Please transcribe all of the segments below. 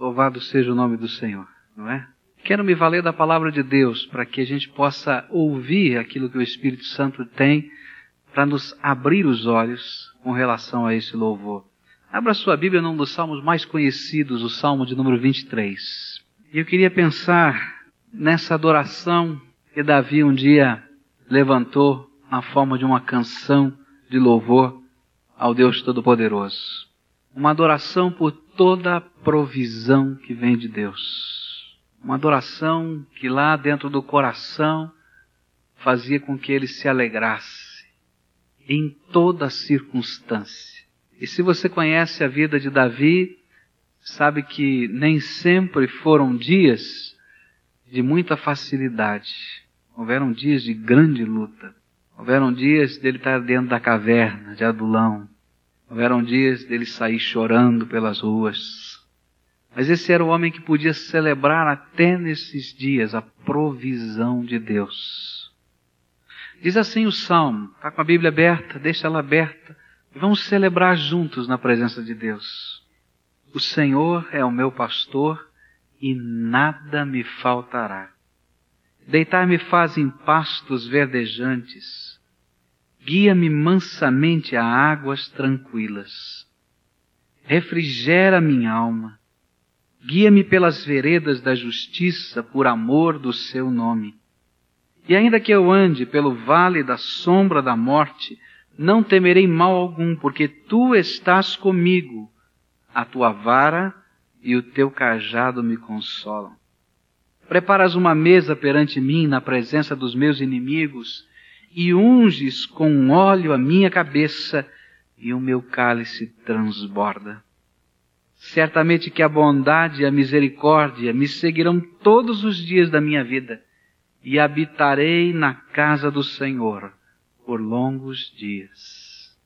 Louvado seja o nome do Senhor, não é? Quero me valer da palavra de Deus para que a gente possa ouvir aquilo que o Espírito Santo tem para nos abrir os olhos com relação a esse louvor. Abra sua Bíblia num dos salmos mais conhecidos, o Salmo de número 23. E eu queria pensar nessa adoração que Davi um dia levantou na forma de uma canção de louvor ao Deus Todo-Poderoso. Uma adoração por toda a provisão que vem de Deus uma adoração que lá dentro do coração fazia com que ele se alegrasse em toda circunstância. E se você conhece a vida de Davi, sabe que nem sempre foram dias de muita facilidade. Houveram dias de grande luta. Houveram dias dele estar dentro da caverna de Adulão. Houveram dias dele sair chorando pelas ruas. Mas esse era o homem que podia celebrar até nesses dias a provisão de Deus. Diz assim o Salmo, está com a Bíblia aberta, deixa ela aberta, e vamos celebrar juntos na presença de Deus. O Senhor é o meu pastor e nada me faltará. Deitar-me faz em pastos verdejantes, guia-me mansamente a águas tranquilas, refrigera minha alma Guia-me pelas veredas da justiça por amor do seu nome. E ainda que eu ande pelo vale da sombra da morte, não temerei mal algum, porque tu estás comigo. A tua vara e o teu cajado me consolam. Preparas uma mesa perante mim na presença dos meus inimigos e unges com óleo a minha cabeça e o meu cálice transborda. Certamente que a bondade e a misericórdia me seguirão todos os dias da minha vida e habitarei na casa do Senhor por longos dias.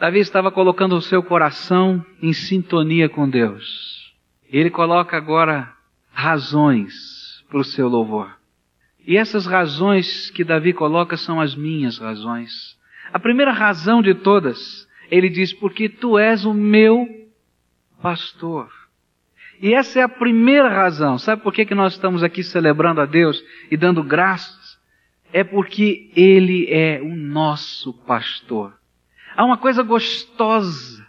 Davi estava colocando o seu coração em sintonia com Deus. Ele coloca agora razões para o seu louvor. E essas razões que Davi coloca são as minhas razões. A primeira razão de todas, ele diz: Porque tu és o meu pastor. E essa é a primeira razão. Sabe por que, que nós estamos aqui celebrando a Deus e dando graças? É porque Ele é o nosso pastor. Há uma coisa gostosa,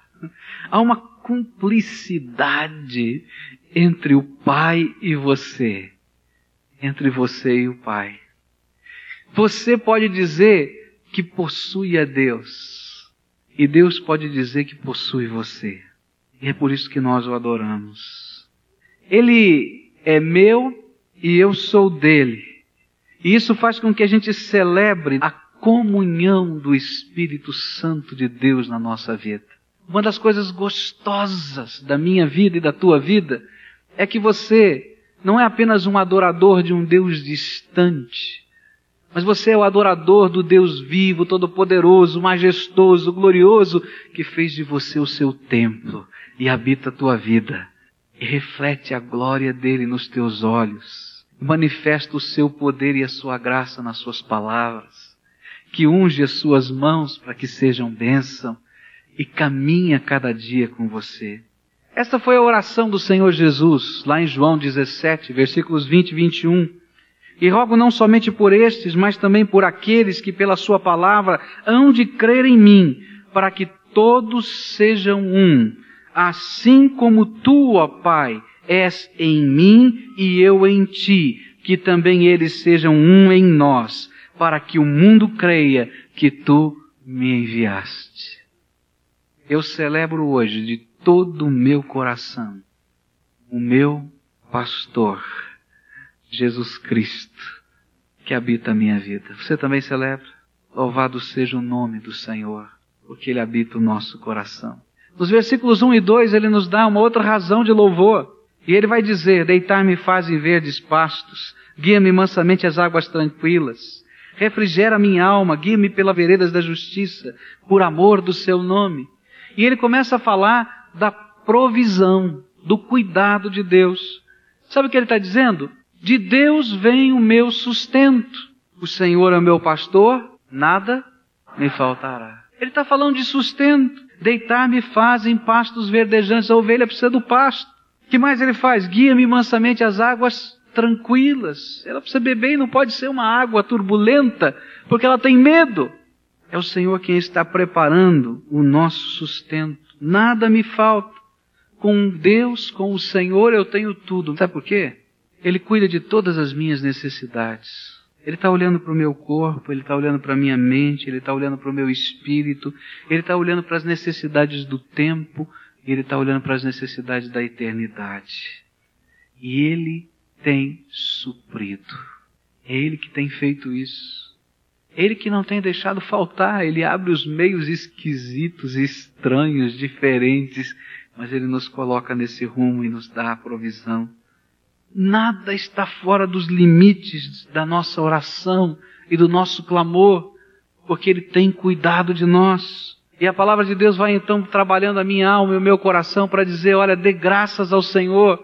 há uma cumplicidade entre o Pai e você, entre você e o Pai. Você pode dizer que possui a Deus, e Deus pode dizer que possui você. E é por isso que nós o adoramos. Ele é meu e eu sou dele. E isso faz com que a gente celebre a comunhão do Espírito Santo de Deus na nossa vida. Uma das coisas gostosas da minha vida e da tua vida é que você não é apenas um adorador de um Deus distante, mas você é o adorador do Deus vivo, todo-poderoso, majestoso, glorioso, que fez de você o seu templo e habita a tua vida. E reflete a glória dele nos teus olhos. Manifesta o seu poder e a sua graça nas suas palavras. Que unge as suas mãos para que sejam bênção e caminha cada dia com você. Esta foi a oração do Senhor Jesus, lá em João 17, versículos 20 e 21. E rogo não somente por estes, mas também por aqueles que pela sua palavra hão de crer em mim, para que todos sejam um, assim como tu, ó Pai, és em mim e eu em ti, que também eles sejam um em nós, para que o mundo creia que tu me enviaste. Eu celebro hoje de todo o meu coração o meu pastor, Jesus Cristo, que habita a minha vida. Você também celebra? Louvado seja o nome do Senhor, porque Ele habita o nosso coração. Nos versículos 1 e 2 ele nos dá uma outra razão de louvor. E ele vai dizer: Deitar-me faz em verdes pastos, guia-me mansamente às águas tranquilas, refrigera minha alma, guia-me pelas veredas da justiça, por amor do seu nome. E ele começa a falar da provisão, do cuidado de Deus. Sabe o que ele está dizendo? De Deus vem o meu sustento. O Senhor é o meu pastor, nada me faltará. Ele está falando de sustento. Deitar-me faz em pastos verdejantes. A ovelha precisa do pasto. que mais ele faz? Guia-me mansamente às águas tranquilas. Ela precisa beber e não pode ser uma água turbulenta, porque ela tem medo. É o Senhor quem está preparando o nosso sustento. Nada me falta. Com Deus, com o Senhor, eu tenho tudo. Sabe por quê? Ele cuida de todas as minhas necessidades. Ele está olhando para o meu corpo, ele está olhando para a minha mente, ele está olhando para o meu espírito, ele está olhando para as necessidades do tempo, ele está olhando para as necessidades da eternidade. E ele tem suprido. É ele que tem feito isso. Ele que não tem deixado faltar, ele abre os meios esquisitos, estranhos, diferentes, mas ele nos coloca nesse rumo e nos dá a provisão. Nada está fora dos limites da nossa oração e do nosso clamor, porque Ele tem cuidado de nós. E a palavra de Deus vai então trabalhando a minha alma e o meu coração para dizer: olha, dê graças ao Senhor,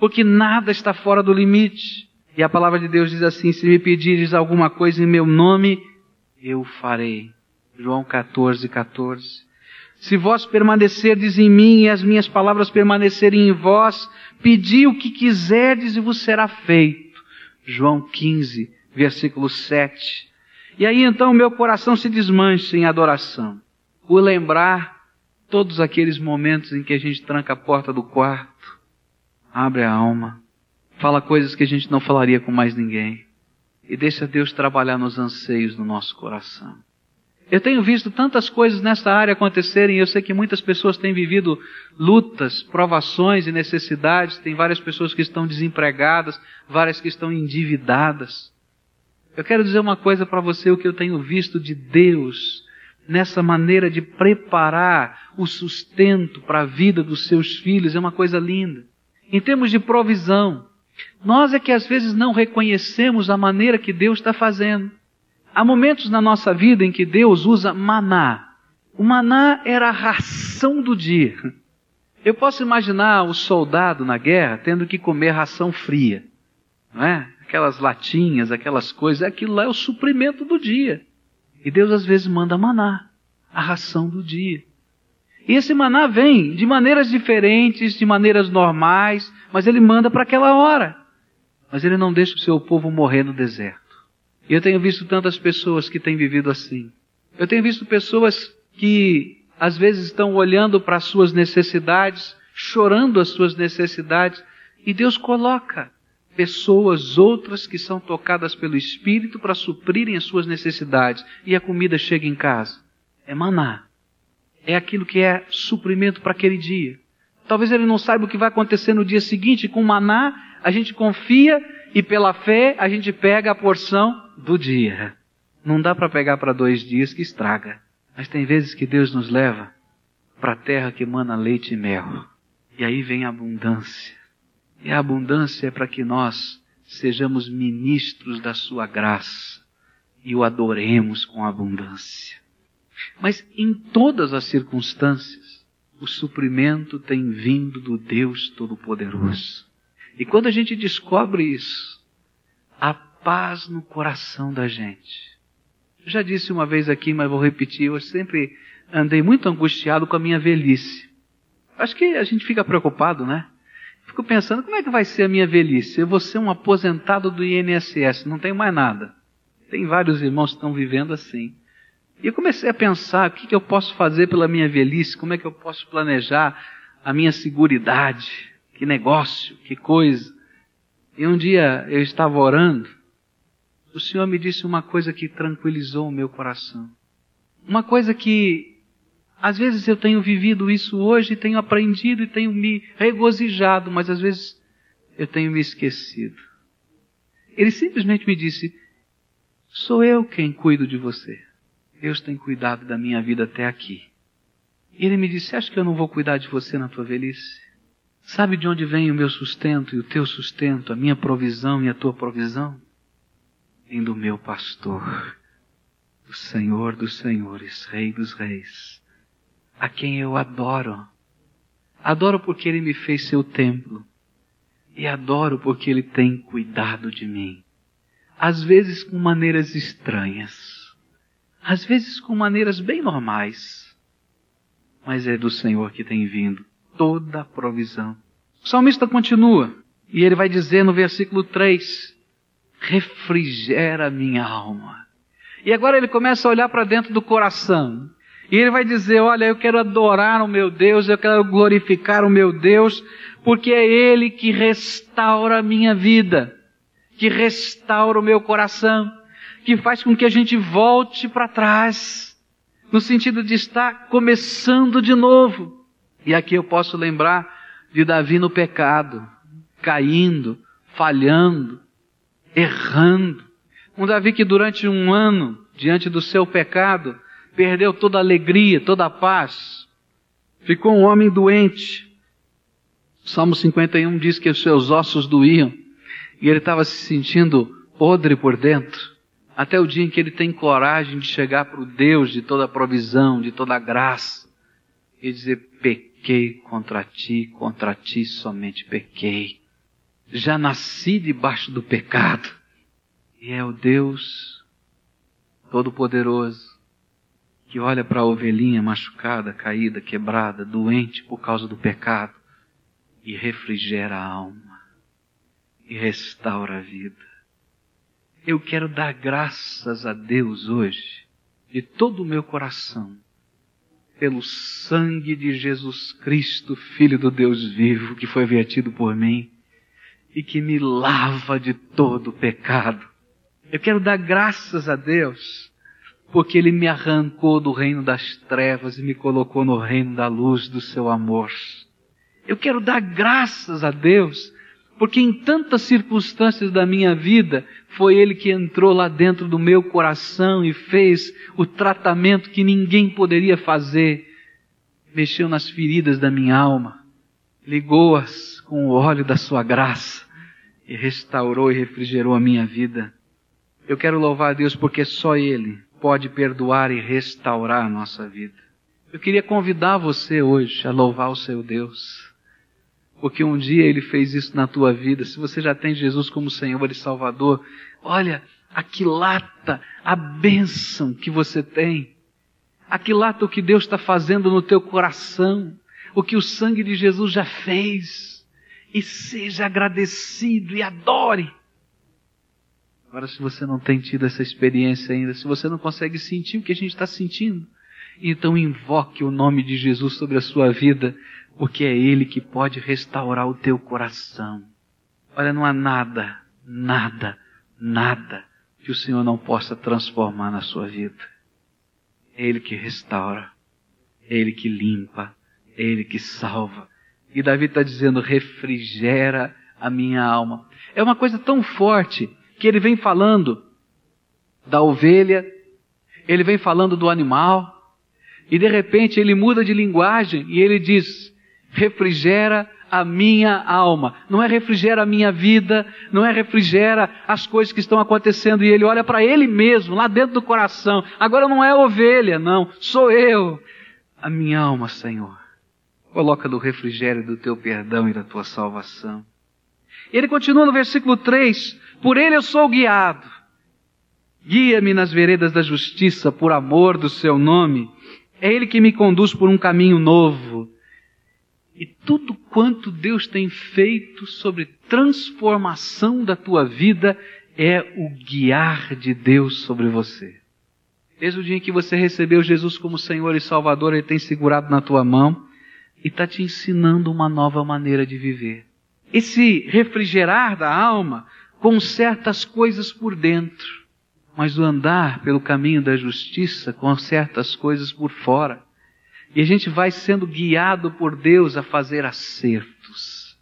porque nada está fora do limite. E a palavra de Deus diz assim: se me pedires alguma coisa em meu nome, eu farei. João 14, 14. Se vós permanecerdes em mim e as minhas palavras permanecerem em vós, pedi o que quiserdes e vos será feito. João 15, versículo 7. E aí então meu coração se desmancha em adoração. Por lembrar todos aqueles momentos em que a gente tranca a porta do quarto, abre a alma, fala coisas que a gente não falaria com mais ninguém e deixa Deus trabalhar nos anseios do nosso coração. Eu tenho visto tantas coisas nessa área acontecerem, eu sei que muitas pessoas têm vivido lutas, provações e necessidades, tem várias pessoas que estão desempregadas, várias que estão endividadas. Eu quero dizer uma coisa para você, o que eu tenho visto de Deus nessa maneira de preparar o sustento para a vida dos seus filhos é uma coisa linda. Em termos de provisão, nós é que às vezes não reconhecemos a maneira que Deus está fazendo. Há momentos na nossa vida em que Deus usa maná. O maná era a ração do dia. Eu posso imaginar o soldado na guerra tendo que comer ração fria, não é? Aquelas latinhas, aquelas coisas, aquilo lá é o suprimento do dia. E Deus às vezes manda maná, a ração do dia. E esse maná vem de maneiras diferentes, de maneiras normais, mas ele manda para aquela hora. Mas ele não deixa o seu povo morrer no deserto. E eu tenho visto tantas pessoas que têm vivido assim. Eu tenho visto pessoas que às vezes estão olhando para as suas necessidades, chorando as suas necessidades, e Deus coloca pessoas outras que são tocadas pelo Espírito para suprirem as suas necessidades, e a comida chega em casa. É maná. É aquilo que é suprimento para aquele dia. Talvez ele não saiba o que vai acontecer no dia seguinte, com maná, a gente confia e pela fé a gente pega a porção do dia. Não dá para pegar para dois dias que estraga. Mas tem vezes que Deus nos leva para a terra que emana leite e mel. E aí vem a abundância. E a abundância é para que nós sejamos ministros da sua graça e o adoremos com abundância. Mas em todas as circunstâncias, o suprimento tem vindo do Deus Todo-Poderoso. E quando a gente descobre isso, a paz no coração da gente. Eu já disse uma vez aqui, mas vou repetir, eu sempre andei muito angustiado com a minha velhice. Acho que a gente fica preocupado, né? Fico pensando, como é que vai ser a minha velhice? Eu vou ser um aposentado do INSS, não tenho mais nada. Tem vários irmãos que estão vivendo assim. E eu comecei a pensar, o que, que eu posso fazer pela minha velhice? Como é que eu posso planejar a minha seguridade? Que negócio, que coisa. E um dia eu estava orando, o Senhor me disse uma coisa que tranquilizou o meu coração. Uma coisa que, às vezes eu tenho vivido isso hoje, tenho aprendido e tenho me regozijado, mas às vezes eu tenho me esquecido. Ele simplesmente me disse: Sou eu quem cuido de você. Deus tem cuidado da minha vida até aqui. E ele me disse: Acha que eu não vou cuidar de você na tua velhice? Sabe de onde vem o meu sustento e o teu sustento, a minha provisão e a tua provisão? Vem do meu pastor, o Senhor dos Senhores, Rei dos Reis, a quem eu adoro. Adoro porque ele me fez seu templo. E adoro porque ele tem cuidado de mim. Às vezes com maneiras estranhas. Às vezes com maneiras bem normais. Mas é do Senhor que tem vindo toda a provisão, O salmista continua, e ele vai dizer no versículo 3: refrigera minha alma. E agora ele começa a olhar para dentro do coração. E ele vai dizer: Olha, eu quero adorar o meu Deus, eu quero glorificar o meu Deus, porque é Ele que restaura a minha vida, que restaura o meu coração, que faz com que a gente volte para trás, no sentido de estar começando de novo. E aqui eu posso lembrar de Davi no pecado, caindo, falhando, errando. Um Davi que durante um ano, diante do seu pecado, perdeu toda a alegria, toda a paz. Ficou um homem doente. Salmo 51 diz que os seus ossos doíam e ele estava se sentindo podre por dentro. Até o dia em que ele tem coragem de chegar para o Deus de toda provisão, de toda graça e dizer: Pequei contra ti, contra ti somente pequei. Já nasci debaixo do pecado. E é o Deus Todo-Poderoso que olha para a ovelhinha machucada, caída, quebrada, doente por causa do pecado e refrigera a alma e restaura a vida. Eu quero dar graças a Deus hoje, de todo o meu coração, pelo sangue de Jesus Cristo, Filho do Deus vivo, que foi vertido por mim e que me lava de todo o pecado. Eu quero dar graças a Deus porque Ele me arrancou do reino das trevas e me colocou no reino da luz do seu amor. Eu quero dar graças a Deus, porque em tantas circunstâncias da minha vida, foi Ele que entrou lá dentro do meu coração e fez o tratamento que ninguém poderia fazer. Mexeu nas feridas da minha alma, ligou-as com o óleo da sua graça e restaurou e refrigerou a minha vida. Eu quero louvar a Deus porque só Ele pode perdoar e restaurar a nossa vida. Eu queria convidar você hoje a louvar o seu Deus. Porque um dia Ele fez isso na tua vida. Se você já tem Jesus como Senhor e Salvador, olha, aquilata a bênção que você tem. Aquilata o que Deus está fazendo no teu coração. O que o sangue de Jesus já fez. E seja agradecido e adore. Agora, se você não tem tido essa experiência ainda, se você não consegue sentir o que a gente está sentindo, então invoque o nome de Jesus sobre a sua vida, porque é Ele que pode restaurar o teu coração. Olha, não há nada, nada, nada que o Senhor não possa transformar na sua vida. É Ele que restaura, é Ele que limpa, é Ele que salva. E Davi está dizendo: refrigera a minha alma. É uma coisa tão forte que ele vem falando da ovelha, ele vem falando do animal, e de repente ele muda de linguagem e ele diz: refrigera a minha alma. Não é refrigera a minha vida, não é refrigera as coisas que estão acontecendo. E ele olha para ele mesmo, lá dentro do coração. Agora não é ovelha, não, sou eu. A minha alma, Senhor. Coloca do refrigério do teu perdão e da tua salvação. Ele continua no versículo 3: Por ele eu sou guiado. Guia-me nas veredas da justiça por amor do seu nome. É ele que me conduz por um caminho novo. E tudo quanto Deus tem feito sobre transformação da tua vida é o guiar de Deus sobre você. Desde o dia em que você recebeu Jesus como Senhor e Salvador, Ele tem segurado na tua mão e está te ensinando uma nova maneira de viver esse refrigerar da alma com certas coisas por dentro, mas o andar pelo caminho da justiça com certas coisas por fora. E a gente vai sendo guiado por Deus a fazer acertos.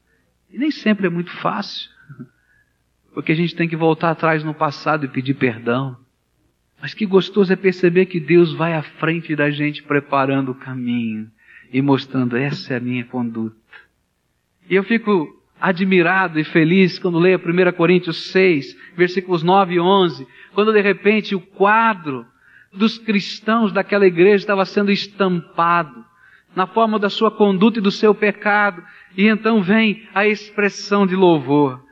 E nem sempre é muito fácil, porque a gente tem que voltar atrás no passado e pedir perdão. Mas que gostoso é perceber que Deus vai à frente da gente preparando o caminho e mostrando essa é a minha conduta. E eu fico admirado e feliz quando leio 1 Coríntios 6, versículos 9 e 11, quando de repente o quadro dos cristãos daquela igreja estava sendo estampado na forma da sua conduta e do seu pecado, e então vem a expressão de louvor.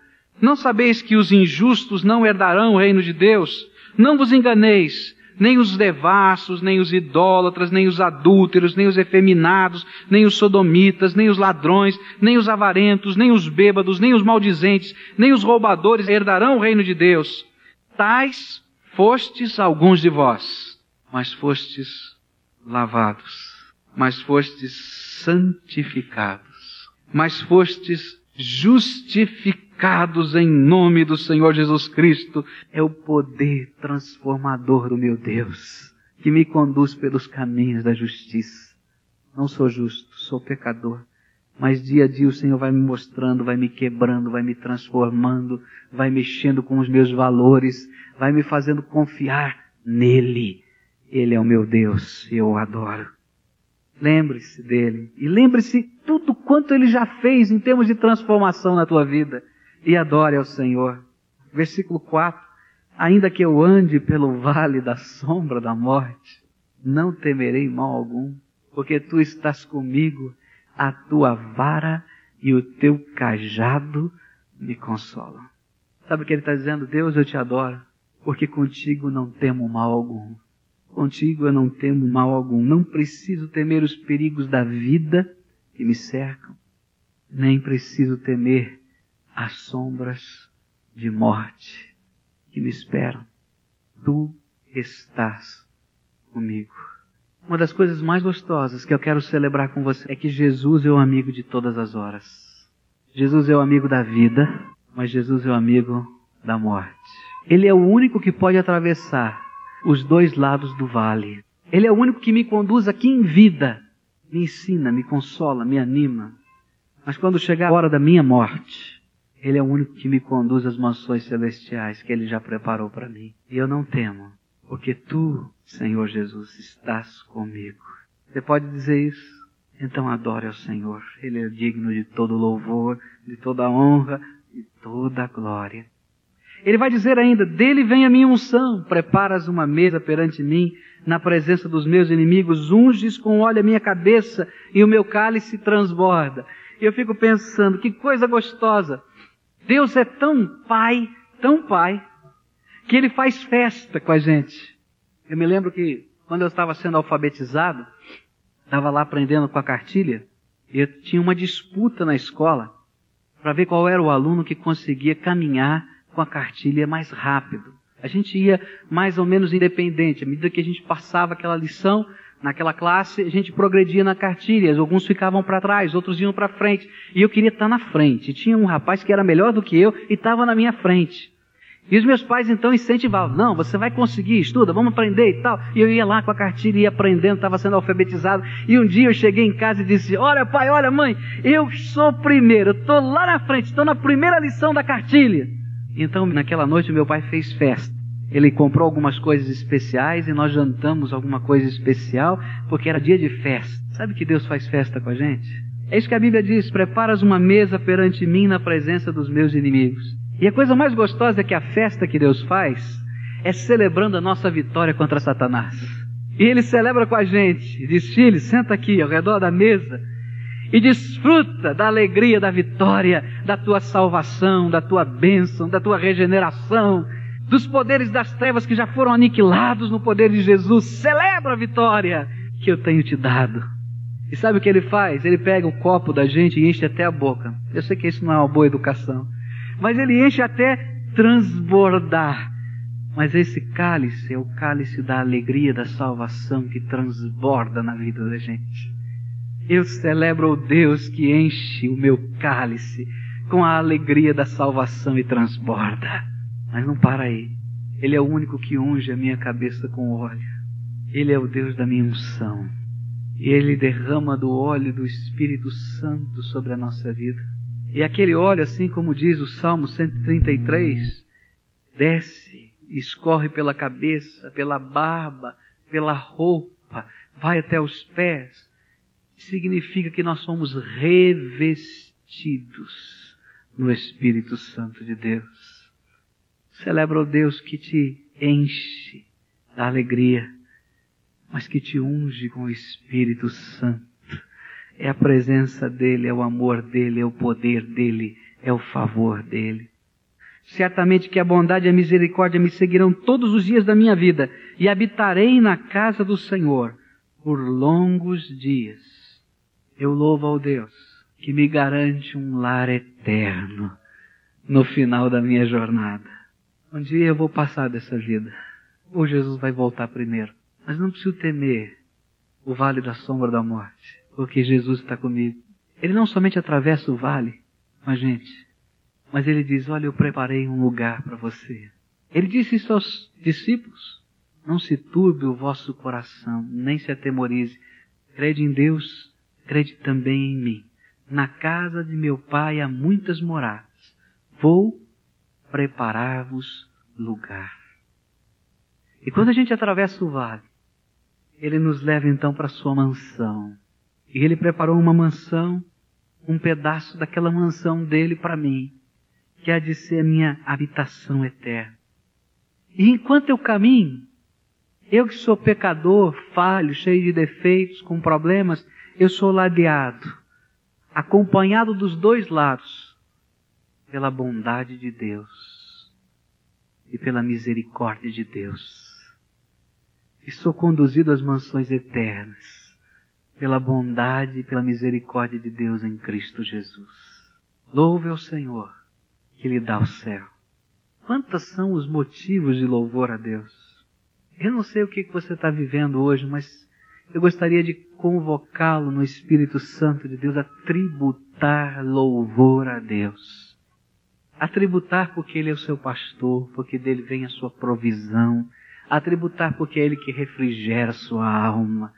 Não sabeis que os injustos não herdarão o reino de Deus? Não vos enganeis, nem os devassos, nem os idólatras, nem os adúlteros, nem os efeminados, nem os sodomitas, nem os ladrões, nem os avarentos, nem os bêbados, nem os maldizentes, nem os roubadores herdarão o reino de Deus. Tais fostes alguns de vós, mas fostes lavados, mas fostes santificados, mas fostes justificados em nome do Senhor Jesus Cristo, é o poder transformador do meu Deus, que me conduz pelos caminhos da justiça. Não sou justo, sou pecador. Mas dia a dia o Senhor vai me mostrando, vai me quebrando, vai me transformando, vai mexendo com os meus valores, vai me fazendo confiar nele. Ele é o meu Deus e eu o adoro. Lembre-se dele. E lembre-se tudo quanto ele já fez em termos de transformação na tua vida. E adore ao Senhor. Versículo 4. Ainda que eu ande pelo vale da sombra da morte, não temerei mal algum, porque tu estás comigo, a tua vara e o teu cajado me consolam. Sabe o que ele está dizendo? Deus, eu te adoro, porque contigo não temo mal algum. Contigo eu não temo mal algum. Não preciso temer os perigos da vida que me cercam, nem preciso temer as sombras de morte que me esperam. Tu estás comigo. Uma das coisas mais gostosas que eu quero celebrar com você é que Jesus é o amigo de todas as horas. Jesus é o amigo da vida, mas Jesus é o amigo da morte. Ele é o único que pode atravessar os dois lados do vale. Ele é o único que me conduz aqui em vida, me ensina, me consola, me anima. Mas quando chegar a hora da minha morte, Ele é o único que me conduz às mansões celestiais que Ele já preparou para mim. E eu não temo, porque Tu, Senhor Jesus, estás comigo. Você pode dizer isso? Então adore ao Senhor. Ele é digno de todo louvor, de toda honra, de toda glória. Ele vai dizer ainda: Dele vem a minha unção, preparas uma mesa perante mim, na presença dos meus inimigos, unges com óleo a minha cabeça e o meu cálice transborda. E eu fico pensando: que coisa gostosa! Deus é tão pai, tão pai, que ele faz festa com a gente. Eu me lembro que quando eu estava sendo alfabetizado, estava lá aprendendo com a cartilha, e eu tinha uma disputa na escola para ver qual era o aluno que conseguia caminhar com a cartilha mais rápido. A gente ia mais ou menos independente. À medida que a gente passava aquela lição, naquela classe, a gente progredia na cartilha. Alguns ficavam para trás, outros iam para frente. E eu queria estar na frente. Tinha um rapaz que era melhor do que eu e estava na minha frente. E os meus pais então incentivavam, não, você vai conseguir, estuda, vamos aprender e tal. E eu ia lá com a cartilha, ia aprendendo, estava sendo alfabetizado. E um dia eu cheguei em casa e disse, olha pai, olha mãe, eu sou o primeiro, estou lá na frente, estou na primeira lição da cartilha. Então, naquela noite, meu pai fez festa. Ele comprou algumas coisas especiais e nós jantamos alguma coisa especial, porque era dia de festa. Sabe que Deus faz festa com a gente? É isso que a Bíblia diz: preparas uma mesa perante mim na presença dos meus inimigos. E a coisa mais gostosa é que a festa que Deus faz é celebrando a nossa vitória contra Satanás. E ele celebra com a gente. Diz: Filho, senta aqui ao redor da mesa e desfruta da alegria da vitória, da tua salvação, da tua bênção, da tua regeneração, dos poderes das trevas que já foram aniquilados no poder de Jesus. Celebra a vitória que eu tenho te dado. E sabe o que ele faz? Ele pega o copo da gente e enche até a boca. Eu sei que isso não é uma boa educação, mas ele enche até transbordar. Mas esse cálice é o cálice da alegria da salvação que transborda na vida da gente. Eu celebro o Deus que enche o meu cálice com a alegria da salvação e transborda. Mas não para aí. Ele é o único que unge a minha cabeça com óleo. Ele é o Deus da minha unção. Ele derrama do óleo do Espírito Santo sobre a nossa vida. E aquele óleo, assim como diz o Salmo 133, desce, escorre pela cabeça, pela barba, pela roupa, vai até os pés significa que nós somos revestidos no Espírito Santo de Deus. Celebra o Deus que te enche da alegria, mas que te unge com o Espírito Santo. É a presença dEle, é o amor dEle, é o poder dEle, é o favor dEle. Certamente que a bondade e a misericórdia me seguirão todos os dias da minha vida e habitarei na casa do Senhor por longos dias. Eu louvo ao Deus que me garante um lar eterno no final da minha jornada. Um dia eu vou passar dessa vida. Ou Jesus vai voltar primeiro. Mas não preciso temer o vale da sombra da morte, porque Jesus está comigo. Ele não somente atravessa o vale, mas gente, mas ele diz: Olha, eu preparei um lugar para você. Ele disse isso aos discípulos: Não se turbe o vosso coração, nem se atemorize. Crede em Deus, crede também em mim. Na casa de meu pai há muitas moradas. Vou preparar-vos lugar. E quando a gente atravessa o vale, ele nos leva então para sua mansão. E ele preparou uma mansão, um pedaço daquela mansão dele para mim que há de ser a minha habitação eterna. E enquanto eu caminho, eu que sou pecador, falho, cheio de defeitos, com problemas, eu sou ladeado, acompanhado dos dois lados, pela bondade de Deus e pela misericórdia de Deus. E sou conduzido às mansões eternas, pela bondade e pela misericórdia de Deus em Cristo Jesus. Louve ao Senhor que lhe dá o céu. Quantos são os motivos de louvor a Deus? Eu não sei o que você está vivendo hoje, mas eu gostaria de convocá-lo no Espírito Santo de Deus a tributar louvor a Deus. A tributar porque Ele é o seu pastor, porque dele vem a sua provisão. A tributar porque é Ele que refrigera a sua alma.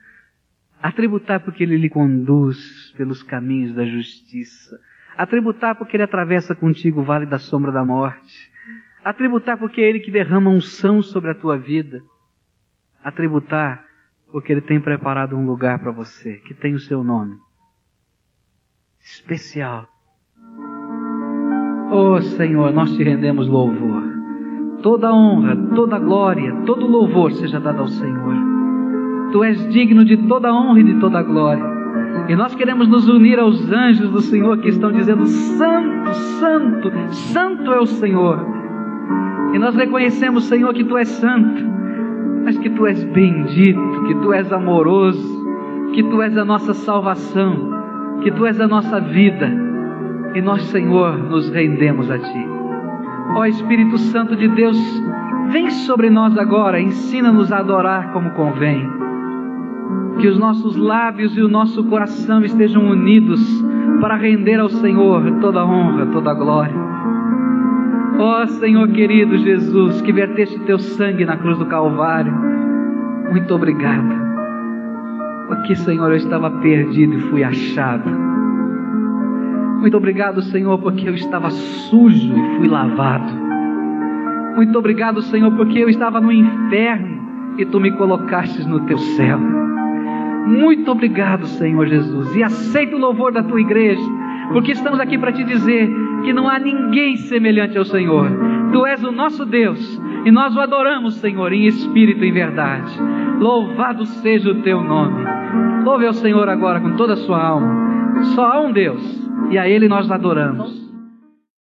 A tributar porque Ele lhe conduz pelos caminhos da justiça a tributar porque Ele atravessa contigo o vale da sombra da morte, a tributar porque é Ele que derrama unção sobre a tua vida, a tributar porque Ele tem preparado um lugar para você, que tem o seu nome. Especial. Oh Senhor, nós te rendemos louvor. Toda honra, toda glória, todo louvor seja dado ao Senhor. Tu és digno de toda honra e de toda glória. E nós queremos nos unir aos anjos do Senhor que estão dizendo: Santo, Santo, Santo é o Senhor. E nós reconhecemos, Senhor, que Tu és santo, mas que Tu és bendito, que Tu és amoroso, que Tu és a nossa salvação, que Tu és a nossa vida. E nós, Senhor, nos rendemos a Ti. Ó Espírito Santo de Deus, vem sobre nós agora, ensina-nos a adorar como convém que os nossos lábios e o nosso coração estejam unidos para render ao Senhor toda a honra, toda a glória. Ó Senhor querido Jesus, que verteste teu sangue na cruz do Calvário, muito obrigado. Porque, Senhor, eu estava perdido e fui achado. Muito obrigado, Senhor, porque eu estava sujo e fui lavado. Muito obrigado, Senhor, porque eu estava no inferno e tu me colocastes no teu céu. Muito obrigado, Senhor Jesus, e aceita o louvor da tua igreja, porque estamos aqui para te dizer que não há ninguém semelhante ao Senhor. Tu és o nosso Deus e nós o adoramos, Senhor, em espírito e em verdade. Louvado seja o teu nome. Louve ao Senhor agora com toda a sua alma. Só há um Deus e a Ele nós adoramos.